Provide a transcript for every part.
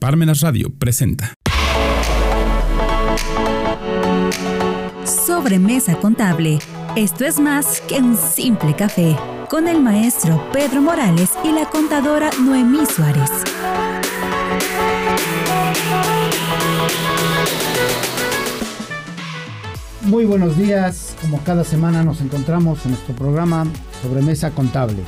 Parmenas Radio presenta. Sobremesa contable. Esto es más que un simple café. Con el maestro Pedro Morales y la contadora Noemí Suárez. Muy buenos días, como cada semana nos encontramos en nuestro programa Sobremesa Contable,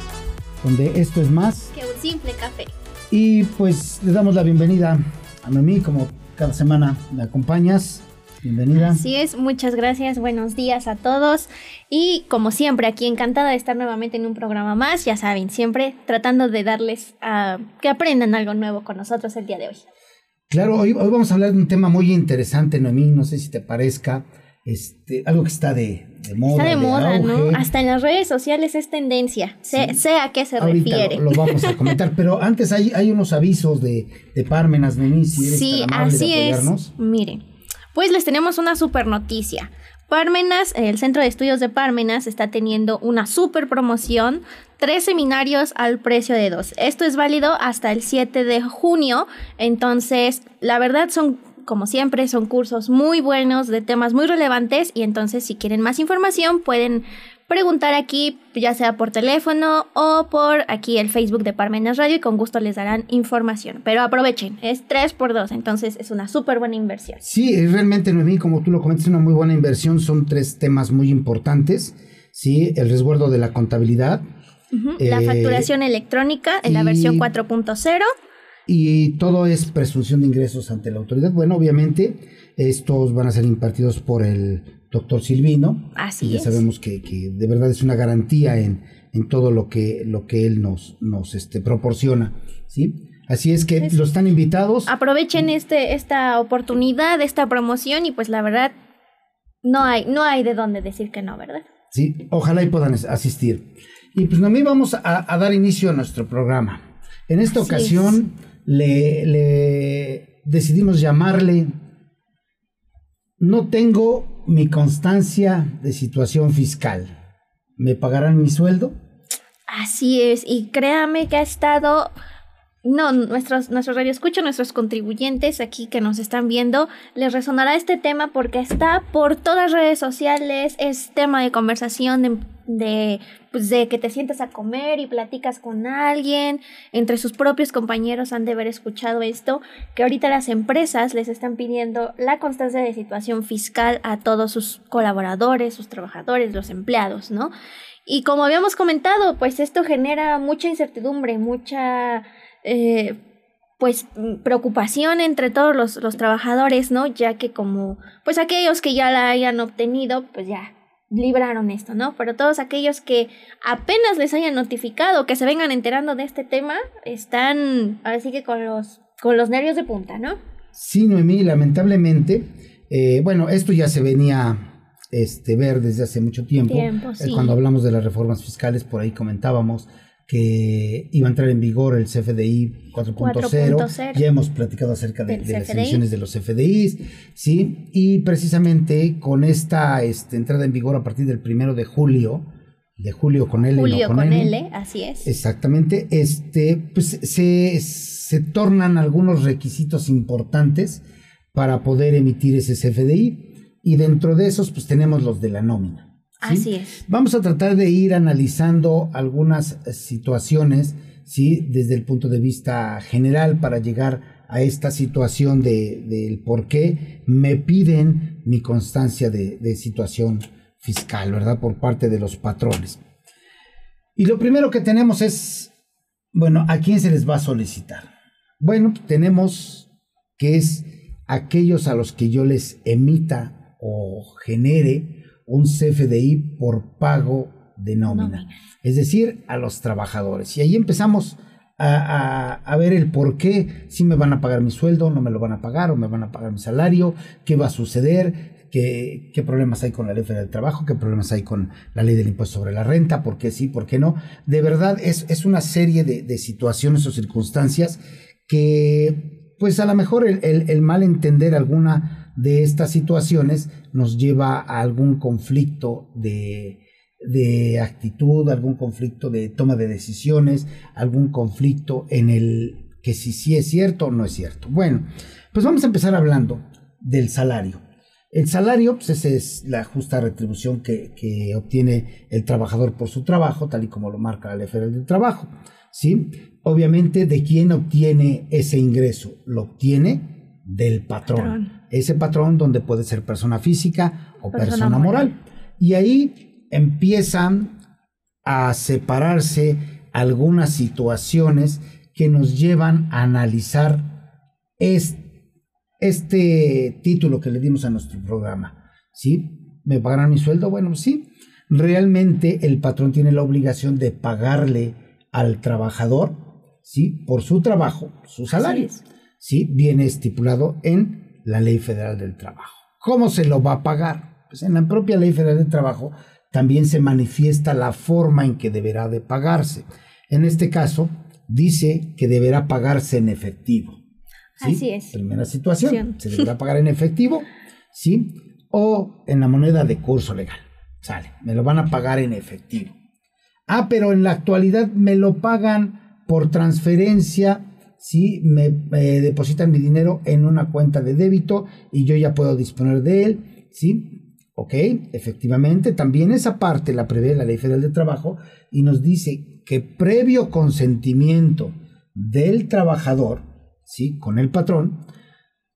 donde esto es más que un simple café. Y pues le damos la bienvenida a Noemí, como cada semana me acompañas. Bienvenida. Así es, muchas gracias, buenos días a todos. Y como siempre, aquí encantada de estar nuevamente en un programa más, ya saben, siempre tratando de darles a que aprendan algo nuevo con nosotros el día de hoy. Claro, hoy, hoy vamos a hablar de un tema muy interesante, Noemí, no sé si te parezca este, algo que está de, moda. Está de, moda, ¿no? Hasta en las redes sociales es tendencia, sé, a qué se refiere. Lo, lo, vamos a comentar, pero antes hay, hay unos avisos de, de Parmenas, Mimi, si eres Sí, así es. Miren, pues les tenemos una super noticia. Parmenas, el Centro de Estudios de Parmenas está teniendo una super promoción, tres seminarios al precio de dos. Esto es válido hasta el 7 de junio, entonces la verdad son como siempre, son cursos muy buenos de temas muy relevantes y entonces si quieren más información pueden preguntar aquí, ya sea por teléfono o por aquí el Facebook de Parmenas Radio y con gusto les darán información. Pero aprovechen, es 3 por 2, entonces es una súper buena inversión. Sí, realmente, Noemí, como tú lo comentas, es una muy buena inversión. Son tres temas muy importantes. Sí, el resguardo de la contabilidad. la eh, facturación electrónica en la versión 4.0 y todo es presunción de ingresos ante la autoridad. Bueno, obviamente estos van a ser impartidos por el doctor Silvino. Así y ya sabemos que, de verdad es una garantía en, en todo lo que, lo que él nos, nos este, proporciona. ¿sí? Así es que los están invitados. Aprovechen este, esta oportunidad, esta promoción y pues la verdad no hay, no hay de dónde decir que no, ¿verdad? Sí, ojalá y puedan asistir. Y pues a mí vamos a, dar inicio a nuestro programa. En esta ocasión le, decidimos llamarle No tengo mi constancia de situación fiscal. ¿Me pagarán mi sueldo? Así es, y créame que ha estado no, nuestros, nuestros radioescuchos, nuestros contribuyentes aquí que nos están viendo, les resonará este tema porque está por todas las redes sociales, es tema de conversación de, de, pues de que te sientas a comer y platicas con alguien, entre sus propios compañeros han de haber escuchado esto, que ahorita las empresas les están pidiendo la constancia de situación fiscal a todos sus colaboradores, sus trabajadores, los empleados, ¿no? Y como habíamos comentado, pues esto genera mucha incertidumbre, mucha eh, pues preocupación entre todos los, los, trabajadores, ¿no? Ya que como, pues aquellos que ya la hayan obtenido, pues ya libraron esto, ¿no? Pero todos aquellos que apenas les hayan notificado, que se vengan enterando de este tema, están así que con los, con los nervios de punta, ¿no? Sí, Noemí, lamentablemente, eh, bueno, esto ya se venía este, ver desde hace mucho tiempo. tiempo eh, cuando hablamos de las reformas fiscales, por ahí comentábamos que iba a entrar en vigor el CFDI 4.0. Ya hemos platicado acerca de, las emisiones de los CFDIs, ¿sí? Y precisamente con esta este, entrada en vigor a partir del primero de julio, de julio con L, julio con, con L, así es. Exactamente, este, pues se, se tornan algunos requisitos importantes para poder emitir ese CFDI y dentro de esos pues tenemos los de la nómina. Así es. Vamos a tratar de ir analizando algunas situaciones, ¿sí? Desde el punto de vista general para llegar a esta situación de, del por qué me piden mi constancia de, de situación fiscal, ¿verdad? Por parte de los patrones. Y lo primero que tenemos es, bueno, ¿a quién se les va a solicitar? Bueno, tenemos que es aquellos a los que yo les emita o genere un CFDI por pago de nómina, es decir, a los trabajadores. Y ahí empezamos a, ver el por qué, si me van a pagar mi sueldo, no me lo van a pagar, o me van a pagar mi salario, qué va a suceder, qué, qué problemas hay con la ley federal del trabajo, qué problemas hay con la ley del impuesto sobre la renta, por qué sí, por qué no. De verdad es, es una serie de, situaciones o circunstancias que, pues a lo mejor el, el mal entender alguna de estas situaciones nos lleva a algún conflicto de, actitud, algún conflicto de toma de decisiones, algún conflicto en el que si sí es cierto o no es cierto. Bueno, pues vamos a empezar hablando del salario. El salario pues, es la justa retribución que, obtiene el trabajador por su trabajo, tal y como lo marca la ley federal del trabajo. ¿sí? Obviamente, ¿de quién obtiene ese ingreso? Lo obtiene del patrón. Ese patrón donde puede ser persona física o persona, moral. Y ahí empiezan a separarse algunas situaciones que nos llevan a analizar este, título que le dimos a nuestro programa. ¿Sí? ¿Me pagarán mi sueldo? Bueno, sí. Realmente el patrón tiene la obligación de pagarle al trabajador, ¿sí? Por su trabajo, su salario. ¿Sí? Viene estipulado en la Ley Federal del Trabajo. ¿Cómo se lo va a pagar? Pues en la propia Ley Federal del Trabajo también se manifiesta la forma en que deberá de pagarse. En este caso, dice que deberá pagarse en efectivo. Así es. Primera situación, se deberá pagar en efectivo, ¿sí? O en la moneda de curso legal. Sale, me lo van a pagar en efectivo. Ah, pero en la actualidad me lo pagan por transferencia, Me, me depositan mi dinero en una cuenta de débito y yo ya puedo disponer de él, ¿sí? Ok, efectivamente, también esa parte la prevé la Ley Federal de Trabajo y nos dice que previo consentimiento del trabajador, ¿sí? Con el patrón,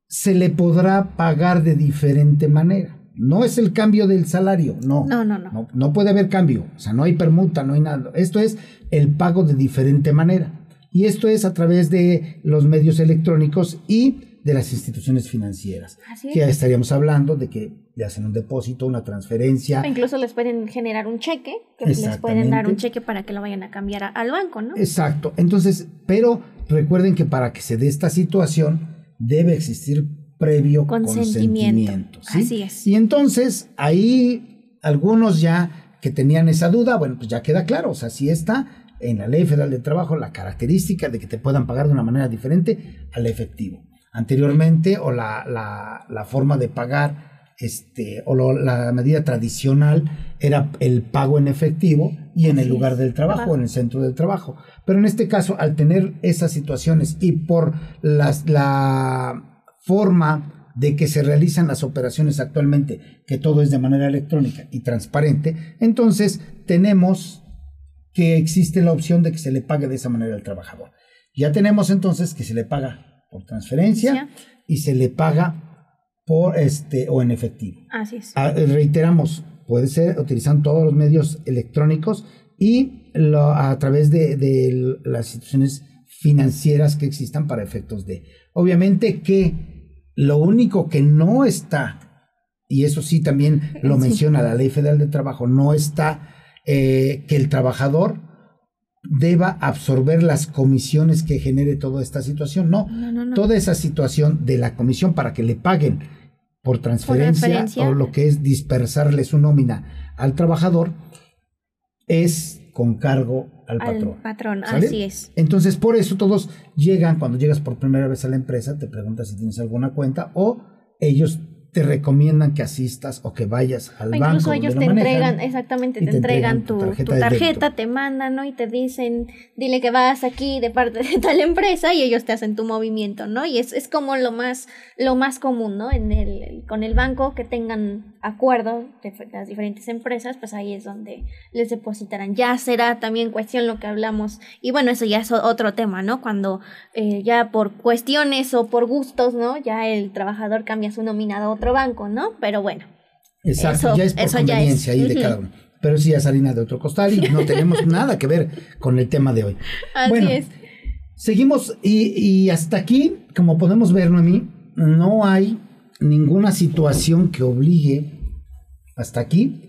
se le podrá pagar de diferente manera. No es el cambio del salario, no. No, no, no. No, puede haber cambio, o sea, no hay permuta, no hay nada. Esto es el pago de diferente manera. Y esto es a través de los medios electrónicos y de las instituciones financieras. Así Que ya estaríamos hablando de que le hacen un depósito, una transferencia. O incluso les pueden generar un cheque, que les pueden dar un cheque para que lo vayan a cambiar al banco, ¿no? Exacto. Entonces, pero recuerden que para que se dé esta situación debe existir previo consentimiento. Así es. Y entonces ahí algunos ya que tenían esa duda, bueno, pues ya queda claro, o sea, si está en la Ley Federal de Trabajo la característica de que te puedan pagar de una manera diferente al efectivo. Anteriormente, o la, la, la forma de pagar este, o la medida tradicional era el pago en efectivo y en el lugar del trabajo, en el centro del trabajo. Pero en este caso, al tener esas situaciones y por las, la forma de que se realizan las operaciones actualmente, que todo es de manera electrónica y transparente, entonces tenemos que existe la opción de que se le pague de esa manera al trabajador. Ya tenemos entonces que se le paga por transferencia y se le paga por este o en efectivo. Así es. Ah, reiteramos, puede ser utilizando todos los medios electrónicos y a través de, las instituciones financieras que existan para efectos de. Obviamente que lo único que no está, y eso sí también lo menciona la Ley Federal de Trabajo, no está eh, que el trabajador deba absorber las comisiones que genere toda esta situación. No, toda esa situación de la comisión para que le paguen por transferencia, o lo que es dispersarle su nómina al trabajador es con cargo al, patrón. patrón, así es. Entonces, por eso todos llegan, cuando llegas por primera vez a la empresa, te preguntas si tienes alguna cuenta o ellos te recomiendan que asistas o que vayas al banco. Incluso ellos te entregan, exactamente, te, entregan, tu, tarjeta, te mandan, ¿no? Y te dicen, dile que vas aquí de parte de tal empresa y ellos te hacen tu movimiento, ¿no? Y es, es como lo más, lo más común, ¿no? En el, con el banco que tengan acuerdo de las diferentes empresas, pues ahí es donde les depositarán. Ya será también cuestión lo que hablamos. Y bueno, eso ya es otro tema, ¿no? Cuando eh, ya por cuestiones o por gustos, ¿no? Ya el trabajador cambia su nominado a otro banco, ¿no? Pero bueno. Exacto, ya es por conveniencia ahí de cada uno. Pero sí es harina de otro costal y no tenemos nada que ver con el tema de hoy. Así bueno, es. Seguimos y, y hasta aquí, como podemos ver, Noemí, no hay ninguna situación que obligue hasta aquí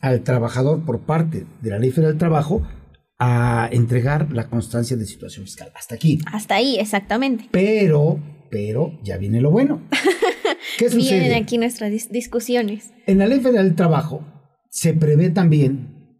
al trabajador por parte de la Ley Federal del Trabajo a entregar la constancia de situación fiscal. Hasta aquí. Hasta ahí, exactamente. Pero, pero ya viene lo bueno. ¿Qué Vienen aquí nuestras discusiones. En la Ley Federal del Trabajo se prevé también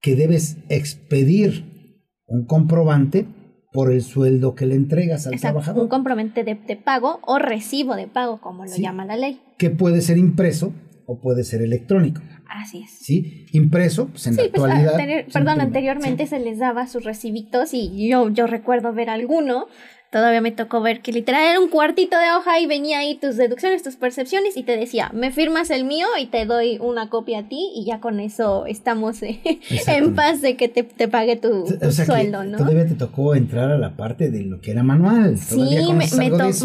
que debes expedir un comprobante por el sueldo que le entregas al trabajador. Un comprobante de, pago o recibo de pago, como lo llama la ley. Que puede ser impreso o puede ser electrónico. Así es. Sí, impreso, pues en la pues, actualidad. perdón, anteriormente se les daba sus recibitos y yo, yo recuerdo ver alguno todavía me tocó ver que literal era un cuartito de hoja y venía ahí tus deducciones, tus percepciones y te decía, me firmas el mío y te doy una copia a ti y ya con eso estamos eh, en paz de que te, te pague tu, sueldo, ¿no? Todavía te tocó entrar a la parte de lo que era manual. Sí, me,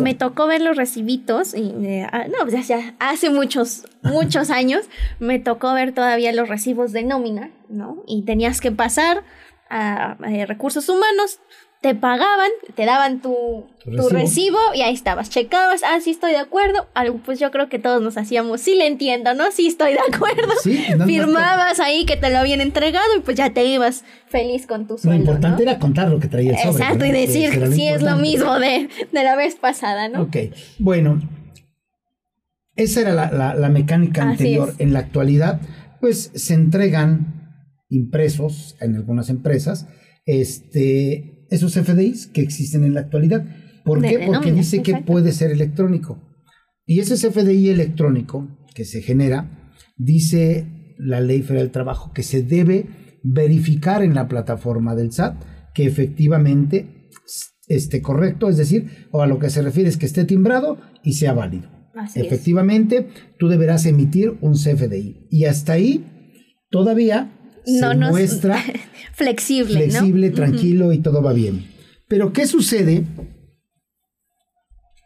me, tocó ver los recibitos y eh, ah, no, ya, ya hace muchos, muchos años me tocó ver todavía los recibos de nómina, ¿no? Y tenías que pasar a, a recursos humanos te pagaban, te daban tu, recibo? y ahí estabas, checabas, ah, sí estoy de acuerdo, algo, pues yo creo que todos nos hacíamos, sí le entiendo, ¿no? Sí estoy de acuerdo. Firmabas ahí que te lo habían entregado y pues ya te ibas feliz con tu sueldo. Lo importante era contar lo que traía el sobre. Exacto, y decir, sí es lo mismo de, la vez pasada, ¿no? Ok, bueno, esa era la, mecánica anterior. En la actualidad, pues se entregan impresos en algunas empresas, este esos FDIs que existen en la actualidad. ¿Por qué? Porque dice que puede ser electrónico. Y ese FDI electrónico que se genera, dice la Ley Federal del Trabajo que se debe verificar en la plataforma del SAT que efectivamente esté correcto, es decir, o a lo que se refiere es que esté timbrado y sea válido. efectivamente, tú deberás emitir un CFDI. Y hasta ahí todavía se muestra flexible, flexible, tranquilo y todo va bien. Pero ¿qué sucede?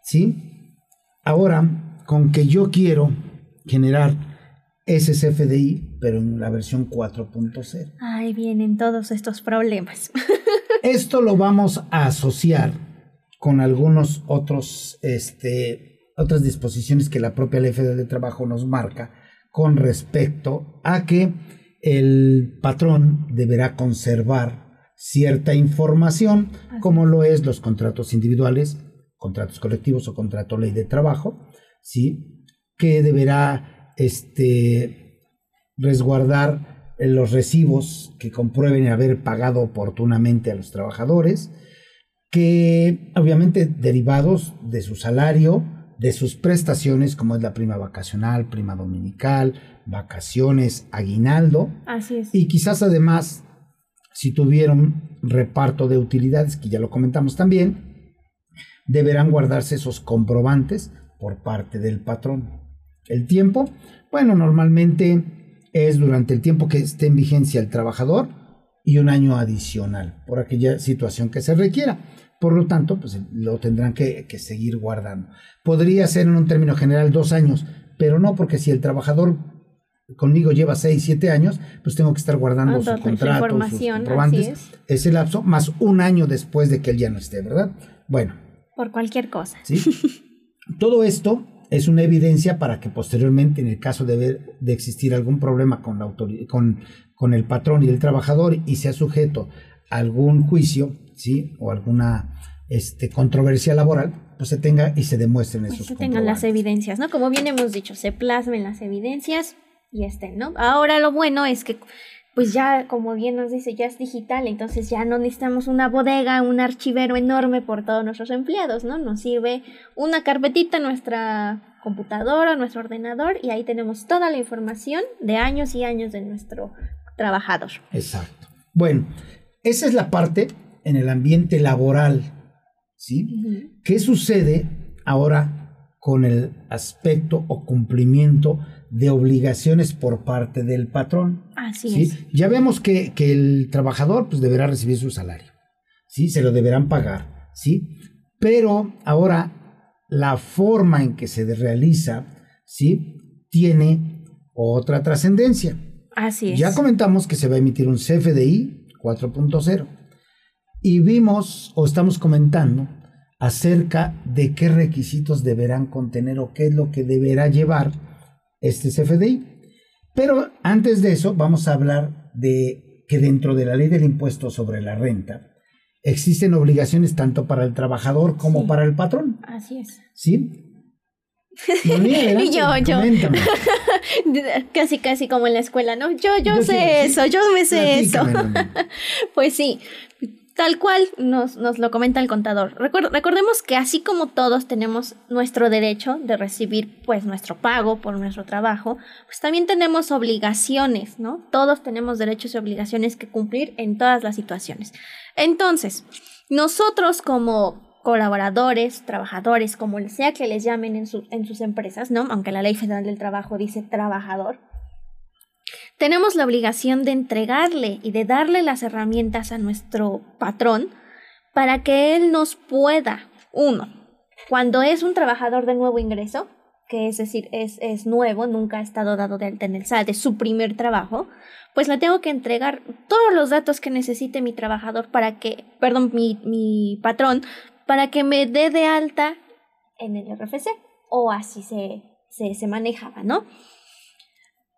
¿Sí? Ahora, con que yo quiero generar ese CFDI, pero en la versión 4.0. Ahí vienen todos estos problemas. Esto lo vamos a asociar con algunos otros, este, otras disposiciones que la propia Ley Federal de Trabajo nos marca con respecto a que el patrón deberá conservar cierta información, como lo es los contratos individuales, contratos colectivos o contrato ley de trabajo, ¿sí? que deberá este, resguardar los recibos que comprueben haber pagado oportunamente a los trabajadores, que obviamente derivados de su salario, de sus prestaciones, como es la prima vacacional, prima dominical, vacaciones, aguinaldo. Así es. Y quizás además, si tuvieron reparto de utilidades, que ya lo comentamos también, deberán guardarse esos comprobantes por parte del patrón. El tiempo, bueno, normalmente es durante el tiempo que esté en vigencia el trabajador y un año adicional por aquella situación que se requiera. Por lo tanto, pues lo tendrán que, seguir guardando. Podría ser en un término general dos años, pero no porque si el trabajador conmigo lleva seis, siete años, pues tengo que estar guardando su contrato, sus comprobantes, es. ese lapso, más un año después de que él ya no esté, ¿verdad? Bueno. Por cualquier cosa. ¿sí? Todo esto es una evidencia para que posteriormente, en el caso de, ver, de existir algún problema con, la con, con el patrón y el trabajador y sea sujeto a algún juicio, ¿sí? O alguna este, controversia laboral, pues se tenga y se demuestren esos Se tengan las evidencias, ¿no? Como bien hemos dicho, se plasmen las evidencias y estén, ¿no? Ahora lo bueno es que pues ya, como bien nos dice, ya es digital, entonces ya no necesitamos una bodega, un archivero enorme por todos nuestros empleados, ¿no? Nos sirve una carpetita nuestra computadora, nuestro ordenador, y ahí tenemos toda la información de años y años de nuestro trabajador. Exacto. Bueno, esa es la parte en el ambiente laboral, ¿sí? ¿Qué sucede ahora con el aspecto o cumplimiento de obligaciones por parte del patrón? Así es. Ya vemos que, el trabajador pues, deberá recibir su salario, ¿sí? Se lo deberán pagar, ¿sí? Pero ahora la forma en que se realiza, ¿sí? Tiene otra trascendencia. Así es. Ya comentamos que se va a emitir un CFDI 4.0 y vimos o estamos comentando acerca de qué requisitos deberán contener o qué es lo que deberá llevar este CFDI. Pero antes de eso vamos a hablar de que dentro de la ley del impuesto sobre la renta existen obligaciones tanto para el trabajador como para el patrón. Así es. ¿Sí? y yo, yo. casi, casi como en la escuela, ¿no? Yo, yo, sé eso, yo me sé eso. pues sí, Tal cual nos, nos lo comenta el contador. recordemos que así como todos tenemos nuestro derecho de recibir pues nuestro pago por nuestro trabajo, pues también tenemos obligaciones, ¿no? Todos tenemos derechos y obligaciones que cumplir en todas las situaciones. Entonces, nosotros como colaboradores, trabajadores, como sea que les llamen en, en sus empresas, ¿no? Aunque la Ley Federal del Trabajo dice trabajador, tenemos la obligación de entregarle y de darle las herramientas a nuestro patrón para que él nos pueda, uno, cuando es un trabajador de nuevo ingreso, que es decir, es, es nuevo, nunca ha estado dado de alta en el SAT, es su primer trabajo, pues le tengo que entregar todos los datos que necesite mi trabajador para que, perdón, mi, mi patrón, para que me dé de alta en el RFC, o así se, se, se manejaba, ¿no?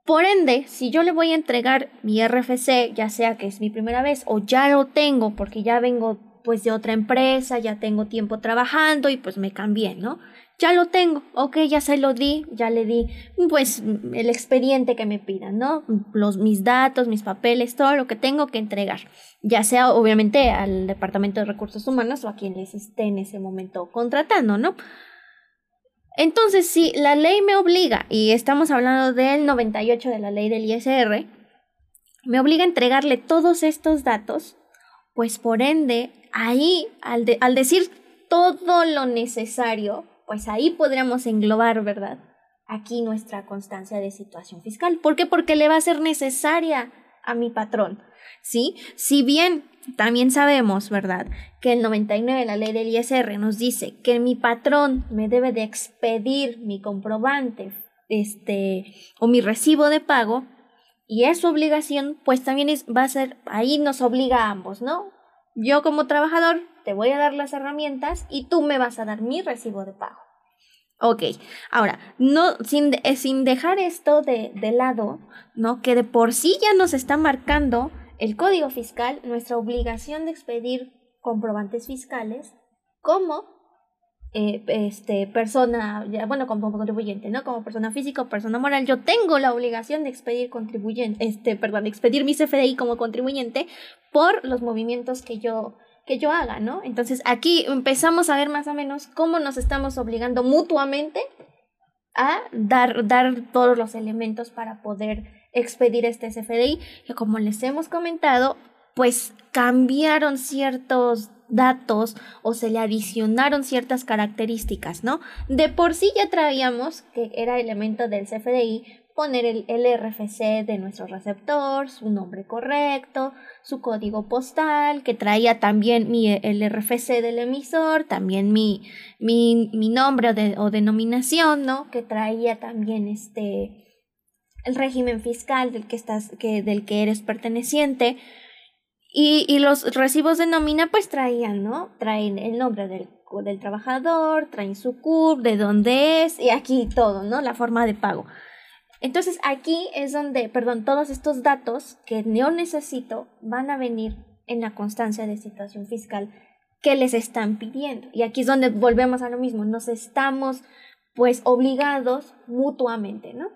Por ende, si yo le voy a entregar mi RFC, ya sea que es mi primera vez o ya lo tengo porque ya vengo pues de otra empresa, ya tengo tiempo trabajando y pues me cambié, ¿no? Ya lo tengo, ok, ya se lo di, ya le di pues el expediente que me pidan, ¿no? Los, mis datos, mis papeles, todo lo que tengo que entregar, ya sea obviamente al Departamento de Recursos Humanos o a quien les esté en ese momento contratando, ¿no? Entonces, si la ley me obliga, y estamos hablando del 98 de la ley del ISR, me obliga a entregarle todos estos datos, pues por ende, ahí, al, al decir todo lo necesario, pues ahí podríamos englobar, ¿verdad? Aquí nuestra constancia de situación fiscal. ¿Por qué? Porque le va a ser necesaria a mi patrón, ¿sí? Si bien también sabemos, ¿verdad?, que el 99 de la ley del ISR nos dice que mi patrón me debe de expedir mi comprobante este, o mi recibo de pago, y es su obligación, pues también es, va a ser, ahí nos obliga a ambos, ¿no? Yo como trabajador te voy a dar las herramientas y tú me vas a dar mi recibo de pago. Ok, ahora, no, sin, eh, sin dejar esto de, de lado, ¿no? Que de por sí ya nos está marcando el Código Fiscal nuestra obligación de expedir comprobantes fiscales como eh, este, persona, bueno, como contribuyente, ¿no? Como persona física o persona moral, yo tengo la obligación de expedir contribuyente, este, perdón, de expedir mi CFDI como contribuyente por los movimientos que yo, que yo haga, ¿no? Entonces aquí empezamos a ver más o menos cómo nos estamos obligando mutuamente a dar, dar todos los elementos para poder expedir este CFDI, que como les hemos comentado, pues cambiaron ciertos datos o se le adicionaron ciertas características, ¿no? De por sí ya traíamos que era elemento del CFDI poner el, RFC de nuestro receptor, su nombre correcto, su código postal, que traía también mi, el RFC del emisor, también mi, mi, mi nombre o, denominación, ¿no? Que traía también este el régimen fiscal del que estás, que, del que eres perteneciente. Y, y los recibos de nómina pues traían, ¿no? Traen el nombre del, del trabajador, traen su CURP, de dónde es, y aquí todo, ¿no? La forma de pago. Entonces aquí es donde, perdón, todos estos datos que yo necesito van a venir en la constancia de situación fiscal que les están pidiendo. Y aquí es donde volvemos a lo mismo, nos estamos pues obligados mutuamente, ¿no?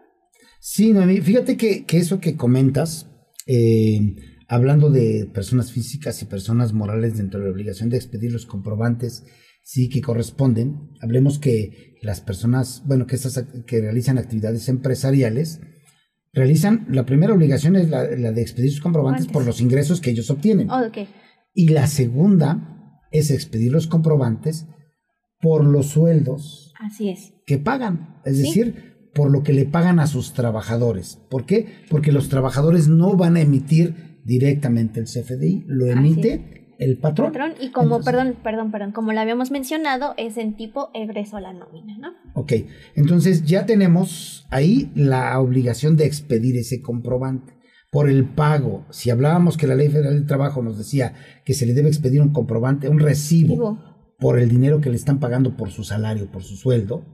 Sí, Noemí, fíjate que, eso que comentas, eh, hablando de personas físicas y personas morales dentro de la obligación de expedir los comprobantes, sí que corresponden. Hablemos que las personas, bueno, que estas que realizan actividades empresariales, realizan, la primera obligación es la, de expedir sus comprobantes por los ingresos que ellos obtienen. Oh, y la segunda es expedir los comprobantes por los sueldos Así es. que pagan. Es decir, por lo que le pagan a sus trabajadores. ¿Por qué? Porque los trabajadores no van a emitir directamente el CFDI, lo emite el patrón. Y como, perdón, perdón, perdón, como lo habíamos mencionado, es en tipo egreso la nómina, ¿no? Ok, entonces ya tenemos ahí la obligación de expedir ese comprobante por el pago. Si hablábamos que la Ley Federal del Trabajo nos decía que se le debe expedir un comprobante, un recibo por el dinero que le están pagando por su salario, por su sueldo,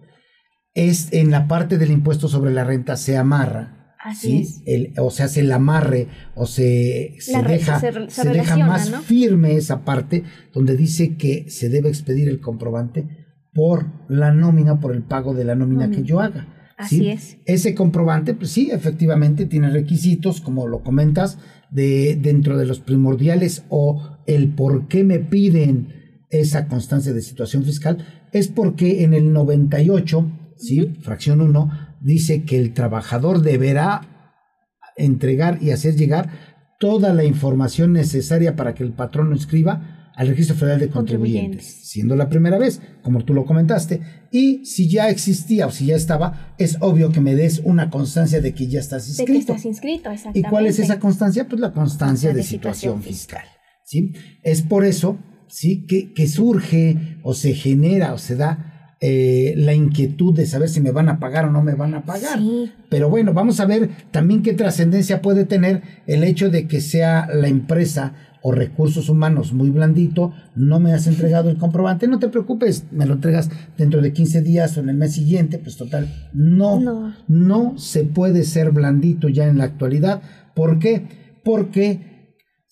es en la parte del impuesto sobre la renta se amarra. Así es. El, o se hace el amarre o se, se deja, se, deja más firme esa parte donde dice que se debe expedir el comprobante por la nómina, por el pago de la nómina que yo haga. Así es. Ese comprobante, pues sí, efectivamente tiene requisitos, como lo comentas, de dentro de los primordiales o el por qué me piden esa constancia de situación fiscal, es porque en el 98 ¿sí? Fracción 1 dice que el trabajador deberá entregar y hacer llegar toda la información necesaria para que el patrón lo inscriba al Registro Federal de Contribuyentes, siendo la primera vez, como tú lo comentaste, y si ya existía o si ya estaba, es obvio que me des una constancia de que ya estás inscrito. De que estás inscrito, exactamente. ¿Y cuál es esa constancia? Pues la constancia de, situación, fiscal, ¿sí? Es por eso, ¿sí? Que, que surge o se genera o se da eh, la inquietud de saber si me van a pagar o no me van a pagar. Pero bueno, vamos a ver también qué trascendencia puede tener el hecho de que sea la empresa o recursos humanos muy blandito, no me has entregado el comprobante, no te preocupes, me lo entregas dentro de 15 días o en el mes siguiente, pues total, no, no, no se puede ser blandito ya en la actualidad. ¿Por qué? Porque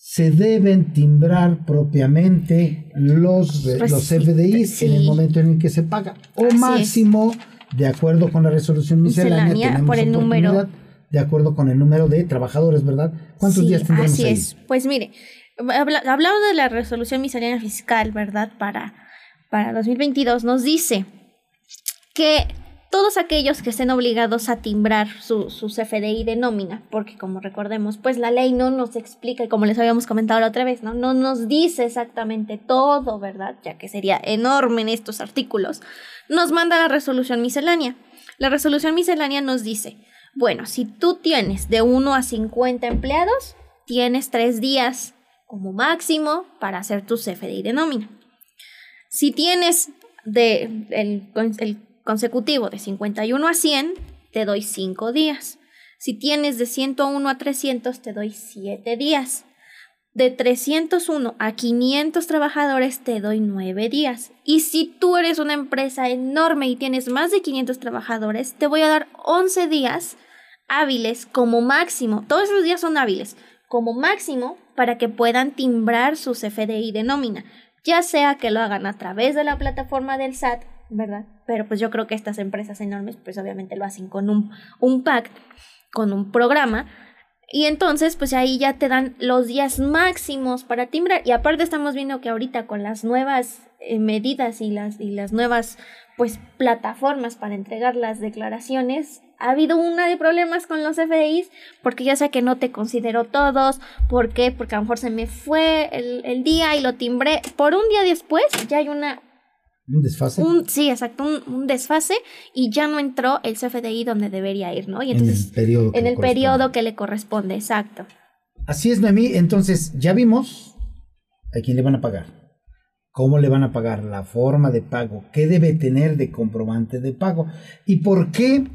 se deben timbrar propiamente los, los FDIs en el momento en el que se paga. O máximo, de acuerdo con la resolución miscelánea, por el número. De acuerdo con el número de trabajadores, ¿verdad? ¿Cuántos días tendremos así es. Pues mire, hablando de la resolución miscelánea fiscal, ¿verdad? Para, para 2022, nos dice que todos aquellos que estén obligados a timbrar su, su, CFDI de nómina, porque como recordemos, pues la ley no nos explica, y como les habíamos comentado la otra vez, ¿no? no nos dice exactamente todo, ¿verdad? Ya que sería enorme en estos artículos. Nos manda la resolución miscelánea. La resolución miscelánea nos dice, bueno, si tú tienes de 1 a 50 empleados, tienes tres días como máximo para hacer tu CFDI de nómina. Si tienes de el, el consecutivo de 51 a 100, te doy 5 días. Si tienes de 101 a 300, te doy 7 días. De 301 a 500 trabajadores, te doy 9 días. Y si tú eres una empresa enorme y tienes más de 500 trabajadores, te voy a dar 11 días hábiles como máximo. Todos esos días son hábiles como máximo para que puedan timbrar su CFDI de nómina, ya sea que lo hagan a través de la plataforma del SAT ¿verdad? Pero pues yo creo que estas empresas enormes pues obviamente lo hacen con un, un con un programa. Y entonces, pues ahí ya te dan los días máximos para timbrar. Y aparte estamos viendo que ahorita con las nuevas eh, medidas y las, y las nuevas, pues, plataformas para entregar las declaraciones, ha habido una de problemas con los FDIs, porque ya sé que no te considero todos, ¿por qué? Porque a lo mejor se me fue el, el día y lo timbré. Por un día después ya hay una ¿Un desfase? sí, exacto, un, desfase y ya no entró el CFDI donde debería ir, ¿no? Y entonces, en el periodo que, en el periodo que le corresponde, exacto. Así es, Noemí. Entonces, ya vimos a quién le van a pagar, cómo le van a pagar, la forma de pago, qué debe tener de comprobante de pago y por qué,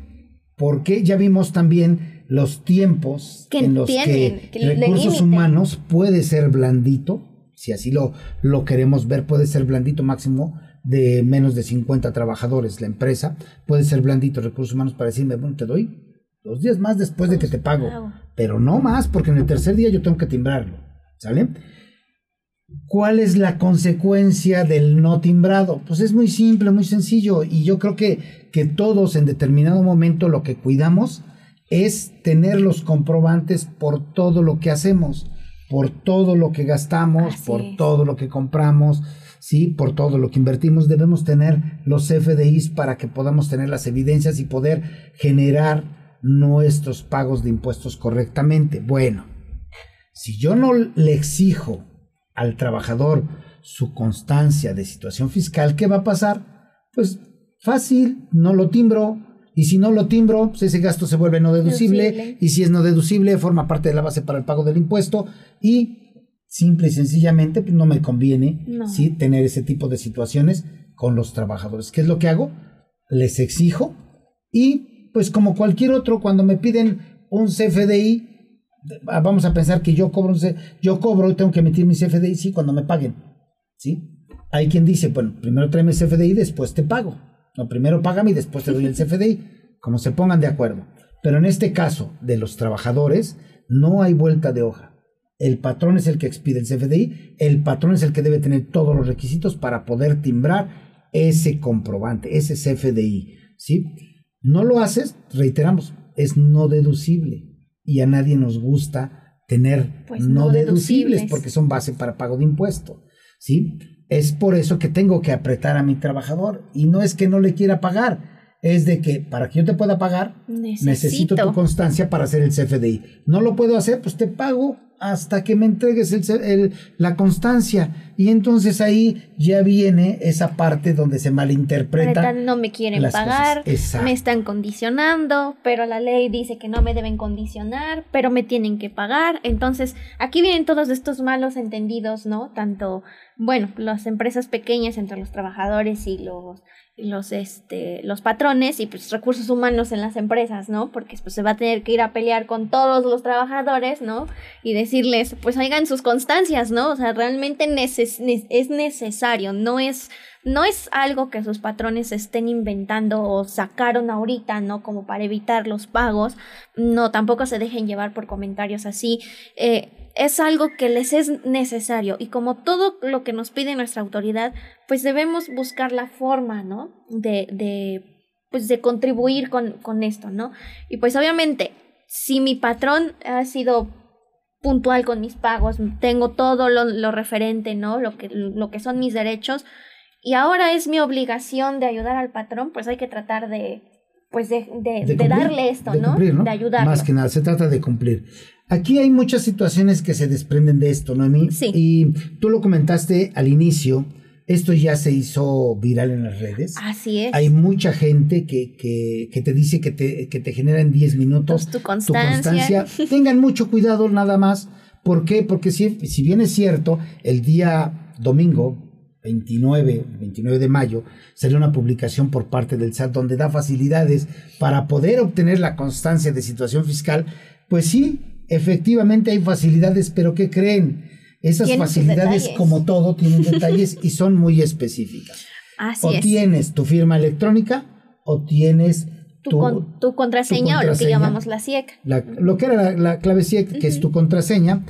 porque ya vimos también los tiempos en los que, recursos humanos puede ser blandito, si así lo, lo queremos ver, puede ser blandito máximo de menos de 50 trabajadores la empresa, puede ser blandito recursos humanos para decirme, bueno, te doy dos días más después de que te pago, pero no más, porque en el tercer día yo tengo que timbrarlo, ¿sale? ¿Cuál es la consecuencia del no timbrado? Pues es muy simple, muy sencillo, y yo creo que, que todos en determinado momento lo que cuidamos es tener los comprobantes por todo lo que hacemos, por todo lo que gastamos, por todo lo que compramos, ¿sí? Por todo lo que invertimos, debemos tener los FDIs para que podamos tener las evidencias y poder generar nuestros pagos de impuestos correctamente. Bueno, si yo no le exijo al trabajador su constancia de situación fiscal, ¿qué va a pasar? Pues fácil, no lo timbro, y si no lo timbro, pues ese gasto se vuelve no deducible, y si es no deducible, forma parte de la base para el pago del impuesto y simple y sencillamente pues no me conviene ¿sí? tener ese tipo de situaciones con los trabajadores. ¿Qué es lo que hago? Les exijo y pues como cualquier otro, cuando me piden un CFDI, ah, vamos a pensar que yo cobro, yo cobro y tengo que emitir mi CFDI, sí, cuando me paguen. ¿sí? Hay quien dice, bueno, primero tráeme el CFDI, después te pago. No, primero págame y después te doy el CFDI, como se pongan de acuerdo. Pero en este caso de los trabajadores, no hay vuelta de hoja el patrón es el que expide el CFDI, el patrón es el que debe tener todos los requisitos para poder timbrar ese comprobante, ese CFDI, ¿sí? No lo haces, reiteramos, es no deducible y a nadie nos gusta tener pues no, deducibles, porque son base para pago de impuesto, ¿sí? Es por eso que tengo que apretar a mi trabajador y no es que no le quiera pagar, es de que para que yo te pueda pagar necesito, necesito tu constancia para hacer el CFDI. No lo puedo hacer, pues te pago hasta que me entregues el, la constancia. Y entonces ahí ya viene esa parte donde se malinterpreta. No me quieren pagar, me están condicionando, pero la ley dice que no me deben condicionar, pero me tienen que pagar. Entonces aquí vienen todos estos malos entendidos, ¿no? Tanto, bueno, las empresas pequeñas entre los trabajadores y los los, este, los patrones y pues recursos humanos en las empresas, ¿no? Porque pues se va a tener que ir a pelear con todos los trabajadores, ¿no? Y decirles, pues oigan sus constancias, ¿no? O sea, realmente es necesario, no es no es algo que sus patrones estén inventando o sacaron ahorita, ¿no? Como para evitar los pagos. No, tampoco se dejen llevar por comentarios así. Eh, es algo que les es necesario y como todo lo que nos pide nuestra autoridad, pues debemos buscar la forma, ¿no? De, de pues de contribuir con, con esto, ¿no? Y pues obviamente, si mi patrón ha sido puntual con mis pagos, tengo todo lo, lo referente, ¿no? Lo que, lo que son mis derechos, y ahora es mi obligación de ayudar al patrón, pues hay que tratar de, pues de, de, darle esto, ¿no? De ayudarlo. Más que nada, se trata de cumplir. Aquí hay muchas situaciones que se desprenden de esto, Noemí. Sí. Y tú lo comentaste al inicio, esto ya se hizo viral en las redes. Así es. Hay mucha gente que, que, que te dice que te, que te genera en 10 minutos tu constancia. Tengan mucho cuidado nada más. ¿Por qué? Porque si, si bien es cierto, el día domingo, 29, 29 de mayo, salió una publicación por parte del SAT donde da facilidades para poder obtener la constancia de situación fiscal. Pues sí, efectivamente hay facilidades, pero ¿qué creen? Esas facilidades, como todo, tienen detalles y son muy específicas. Así o tienes tu firma electrónica o tienes tu, tu, contraseña, o lo que llamamos la CIEC. lo que era la, clave CIEC, que es tu contraseña,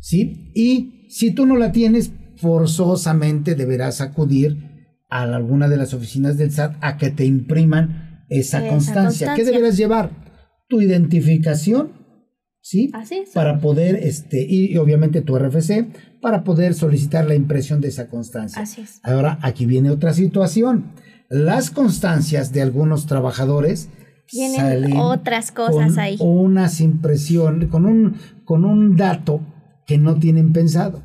¿sí? Y si tú no la tienes, forzosamente deberás acudir a alguna de las oficinas del SAT a que te impriman esa, constancia. ¿Qué deberás llevar? Tu identificación, ¿sí? Para poder, este, y, obviamente tu RFC, para poder solicitar la impresión de esa constancia. Así es. Ahora, aquí viene otra situación. Las constancias de algunos trabajadores tienen otras cosas ahí. Unas impresiones, con un, con un dato que no tienen pensado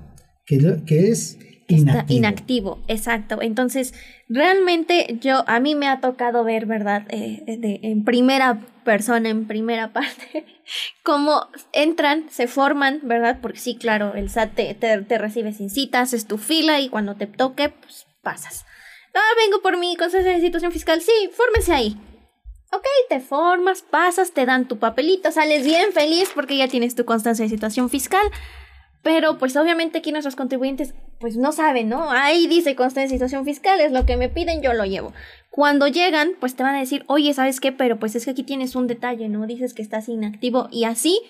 que, es inactivo. inactivo, exacto. Entonces, realmente yo, a mí me ha tocado ver, ¿verdad? Eh, de, en primera persona, en primera parte, cómo entran, se forman, ¿verdad? Porque sí, claro, el SAT te, te, recibe sin citas, es tu fila y cuando te toque, pues pasas. Ah, vengo por mi constancia de situación fiscal. Sí, fórmese ahí. Ok, te formas, pasas, te dan tu papelito, sales bien feliz porque ya tienes tu constancia de situación fiscal. Pero pues obviamente aquí nuestros contribuyentes pues no saben, ¿no? Ahí dice constancia de situación fiscal, es lo que me piden, yo lo llevo. Cuando llegan, pues te van a decir, oye, ¿sabes qué? Pero pues es que aquí tienes un detalle, ¿no? Dices que estás inactivo y así,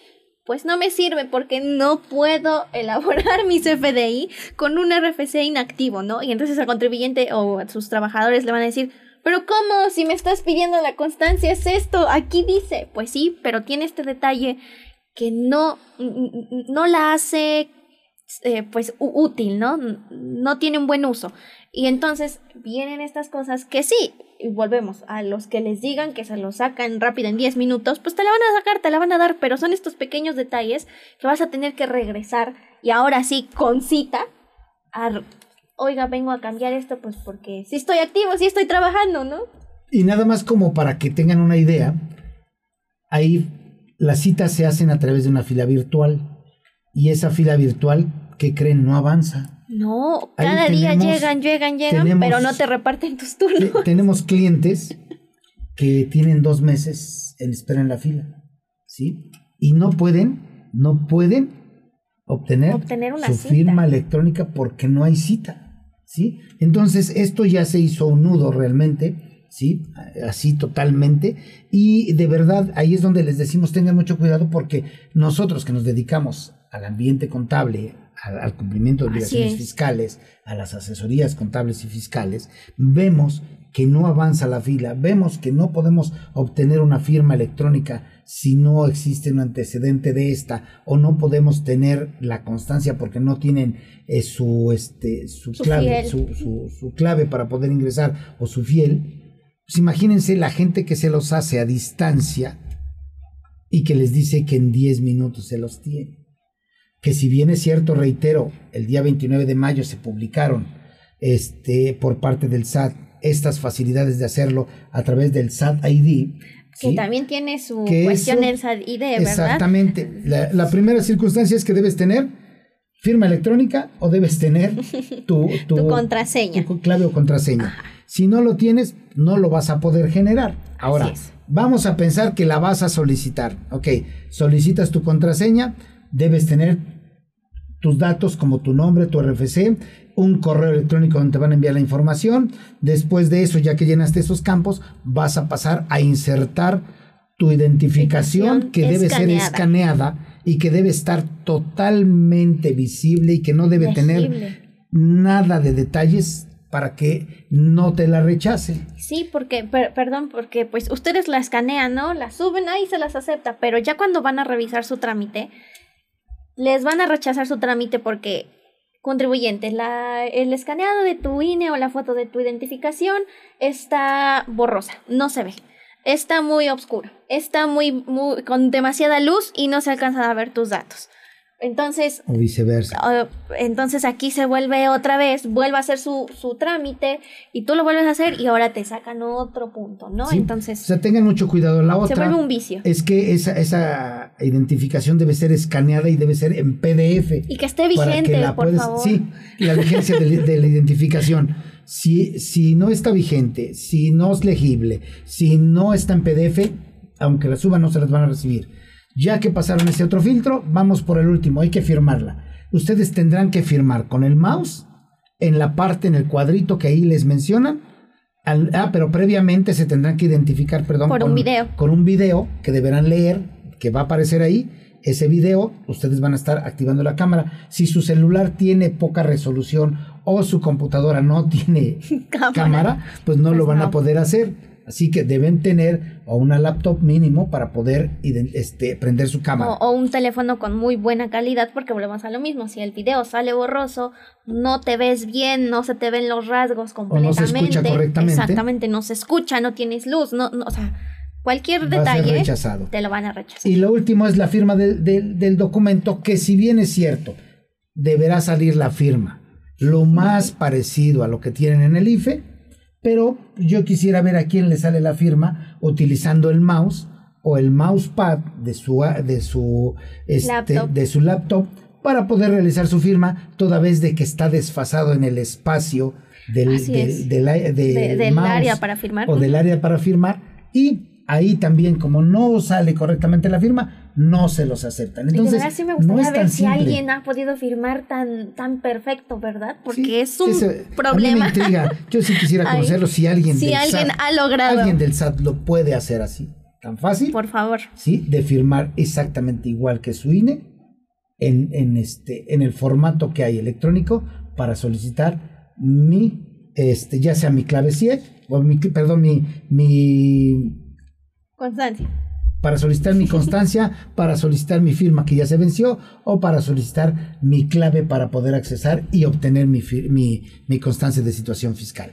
pues no me sirve porque no puedo elaborar mi CFDI con un RFC inactivo, ¿no? Y entonces al contribuyente o a sus trabajadores le van a decir, pero ¿cómo? Si me estás pidiendo la constancia es esto, aquí dice, pues sí, pero tiene este detalle que no, no la hace eh, pues útil, ¿no? No tiene un buen uso. Y entonces vienen estas cosas que sí, y volvemos a los que les digan que se lo sacan rápido en 10 minutos, pues te la van a sacar, te la van a dar, pero son estos pequeños detalles que vas a tener que regresar y ahora sí, con cita, a, oiga, vengo a cambiar esto, pues porque si estoy activo, si estoy trabajando, ¿no? Y nada más como para que tengan una idea, ahí las citas se hacen a través de una fila virtual y esa fila virtual, ¿qué creen? No avanza. No, cada día llegan, llegan, llegan, pero no te reparten tus turnos. tenemos clientes que tienen dos meses en espera en la fila, ¿sí? Y no pueden, no pueden obtener, obtener una su firma electrónica porque no hay cita, ¿sí? Entonces, esto ya se hizo un nudo realmente ¿sí? Así totalmente. Y de verdad, ahí es donde les decimos, tengan mucho cuidado porque nosotros que nos dedicamos al ambiente contable, al, cumplimiento de obligaciones fiscales, a las asesorías contables y fiscales, vemos que no avanza la fila, vemos que no podemos obtener una firma electrónica si no existe un antecedente de esta o no podemos tener la constancia porque no tienen eh, su, este, su, clave, su, su, clave para poder ingresar o su fiel, pues imagínense la gente que se los hace a distancia y que les dice que en 10 minutos se los tiene. que si bien es cierto, reitero, el día 29 de mayo se publicaron este, por parte del SAT estas facilidades de hacerlo a través del SAT ID. Que también tiene su cuestión del SAT ID, ¿verdad? Exactamente. La, primera circunstancia es que debes tener firma electrónica o debes tener tu, tu, contraseña. Tu clave o contraseña. Si no lo tienes, no lo vas a poder generar. Ahora, vamos a pensar que la vas a solicitar. Ok, solicitas tu contraseña, debes tener tus datos como tu nombre, tu RFC, un correo electrónico donde te van a enviar la información. Después de eso, ya que llenaste esos campos, vas a pasar a insertar tu identificación que debe ser escaneada y que debe estar totalmente visible y que no debe tener nada de detalles para que no te la rechace. Sí, porque, perdón, porque pues ustedes la escanean, ¿no? La suben ahí se las acepta, pero ya cuando van a revisar su trámite, les van a rechazar su trámite porque contribuyente, la, el escaneado de tu INE o la foto de tu identificación está borrosa, no se ve. Está muy oscuro, está muy, muy con demasiada luz y no se alcanza a ver tus datos. Entonces. O viceversa. entonces aquí se vuelve otra vez, vuelve a hacer su, su, trámite y tú lo vuelves a hacer y ahora te sacan otro punto, ¿no? entonces. O sea, tengan mucho cuidado. La otra. Se vuelve un vicio. Es que esa, esa identificación debe ser escaneada y debe ser en PDF. Y que esté vigente, por favor. Sí, la vigencia de, de la identificación. Si, si no está vigente, si no es legible, si no está en PDF, aunque la suban, no se las van a recibir. Ya que pasaron ese otro filtro, vamos por el último, hay que firmarla. Ustedes tendrán que firmar con el mouse en la parte, en el cuadrito que ahí les mencionan. ah, pero previamente se tendrán que identificar, perdón, con, un video. Con un video que deberán leer, que va a aparecer ahí. Ese video, ustedes van a estar activando la cámara. Si su celular tiene poca resolución o su computadora no tiene cámara, pues no lo pues van a poder hacer Así que deben tener o una laptop mínimo para poder este, prender su cámara. O, un teléfono con muy buena calidad porque volvemos a lo mismo. Si el video sale borroso, no te ves bien, no se te ven los rasgos completamente. O no se escucha correctamente. Exactamente, no se escucha, no tienes luz, no, o sea, cualquier detalle te lo van a rechazar. Y lo último es la firma del documento que si bien es cierto, deberá salir la firma lo más parecido a lo que tienen en el IFE pero yo quisiera ver a quién le sale la firma utilizando el mouse o el mousepad de su, de su, este, laptop. de su laptop para poder realizar su firma toda vez de que está desfasado en el espacio del, del, área para firmar. O del área para firmar. Y ahí también, como no sale correctamente la firma, no se los aceptan. Entonces, sí me gustaría ver si alguien ha podido firmar tan, tan perfecto, ¿verdad? Porque es un problema. A mí me intriga. Yo sí quisiera conocerlo si alguien si alguien ha logrado. Alguien del SAT lo puede hacer así. Tan fácil. Por favor. Sí, de firmar exactamente igual que su INE en, en, este, en el formato que hay electrónico para solicitar mi, este, ya sea mi clave CIE, o mi, perdón, mi, mi constancia para solicitar mi constancia, para solicitar mi firma que ya se venció o para solicitar mi clave para poder accesar y obtener mi, mi, constancia de situación fiscal.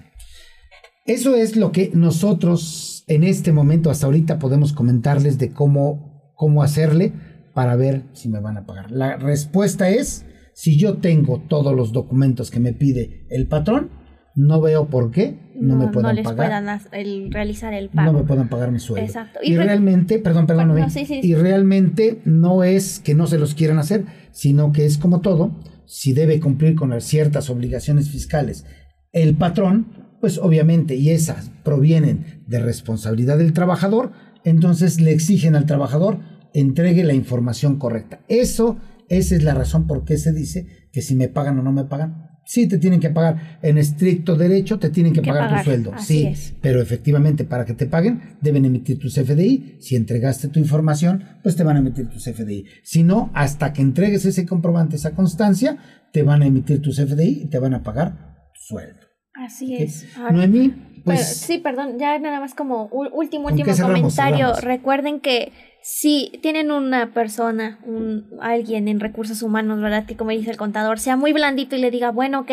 Eso es lo que nosotros en este momento, hasta ahorita, podemos comentarles de cómo, cómo hacerle para ver si me van a pagar. La respuesta es, si yo tengo todos los documentos que me pide el patrón, no veo por qué no, me puedan no les pagar. puedan el, realizar el pago. No me puedan pagar mi sueldo. Exacto. Y, realmente, perdón, perdón, y realmente no es que no se los quieran hacer, sino que es como todo, si debe cumplir con ciertas obligaciones fiscales el patrón, pues obviamente, y esas provienen de responsabilidad del trabajador, entonces le exigen al trabajador entregue la información correcta. Eso, esa es la razón por qué se dice que si me pagan o no me pagan, sí te tienen que pagar en estricto derecho, te tienen que, pagar, tu sueldo, sí, pero efectivamente para que te paguen deben emitir tu CFDI, si entregaste tu información, pues te van a emitir tu CFDI, si no, hasta que entregues ese comprobante, esa constancia, te van a emitir tu CFDI y te van a pagar tu sueldo. Así es. Noemí, pues... sí, perdón, ya nada más como último, último comentario, recuerden que si tienen una persona, un, alguien en recursos humanos, ¿verdad? Que como dice el contador, sea muy blandito y le diga, bueno, ok,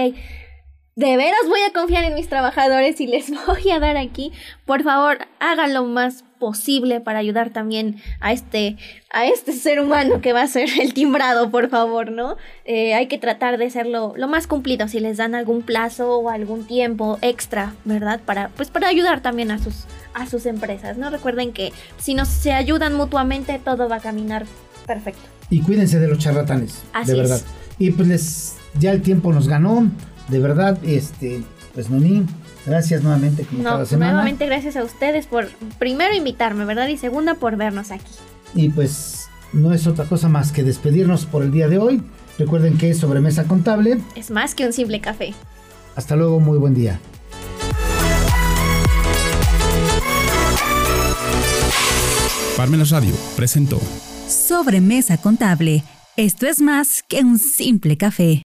de veras voy a confiar en mis trabajadores y les voy a dar aquí, por favor, hagan lo más posible para ayudar también a este, a este ser humano que va a ser el timbrado, por favor, ¿no? Eh, hay que tratar de serlo lo más cumplido si les dan algún plazo o algún tiempo extra, ¿verdad? Para, pues para ayudar también a sus, a sus empresas, ¿no? Recuerden que si nos se ayudan mutuamente, todo va a caminar perfecto. Y cuídense de los charlatanes, de verdad. Y pues ya el tiempo nos ganó de verdad, este, pues Noemí, gracias nuevamente como cada semana. Nuevamente gracias a ustedes por primero invitarme, ¿verdad? Y segunda por vernos aquí. Y pues no es otra cosa más que despedirnos por el día de hoy. Recuerden que es sobremesa contable. Es más que un simple café. Hasta luego, muy buen día. Parmenas Radio presentó Sobremesa contable. Esto es más que un simple café.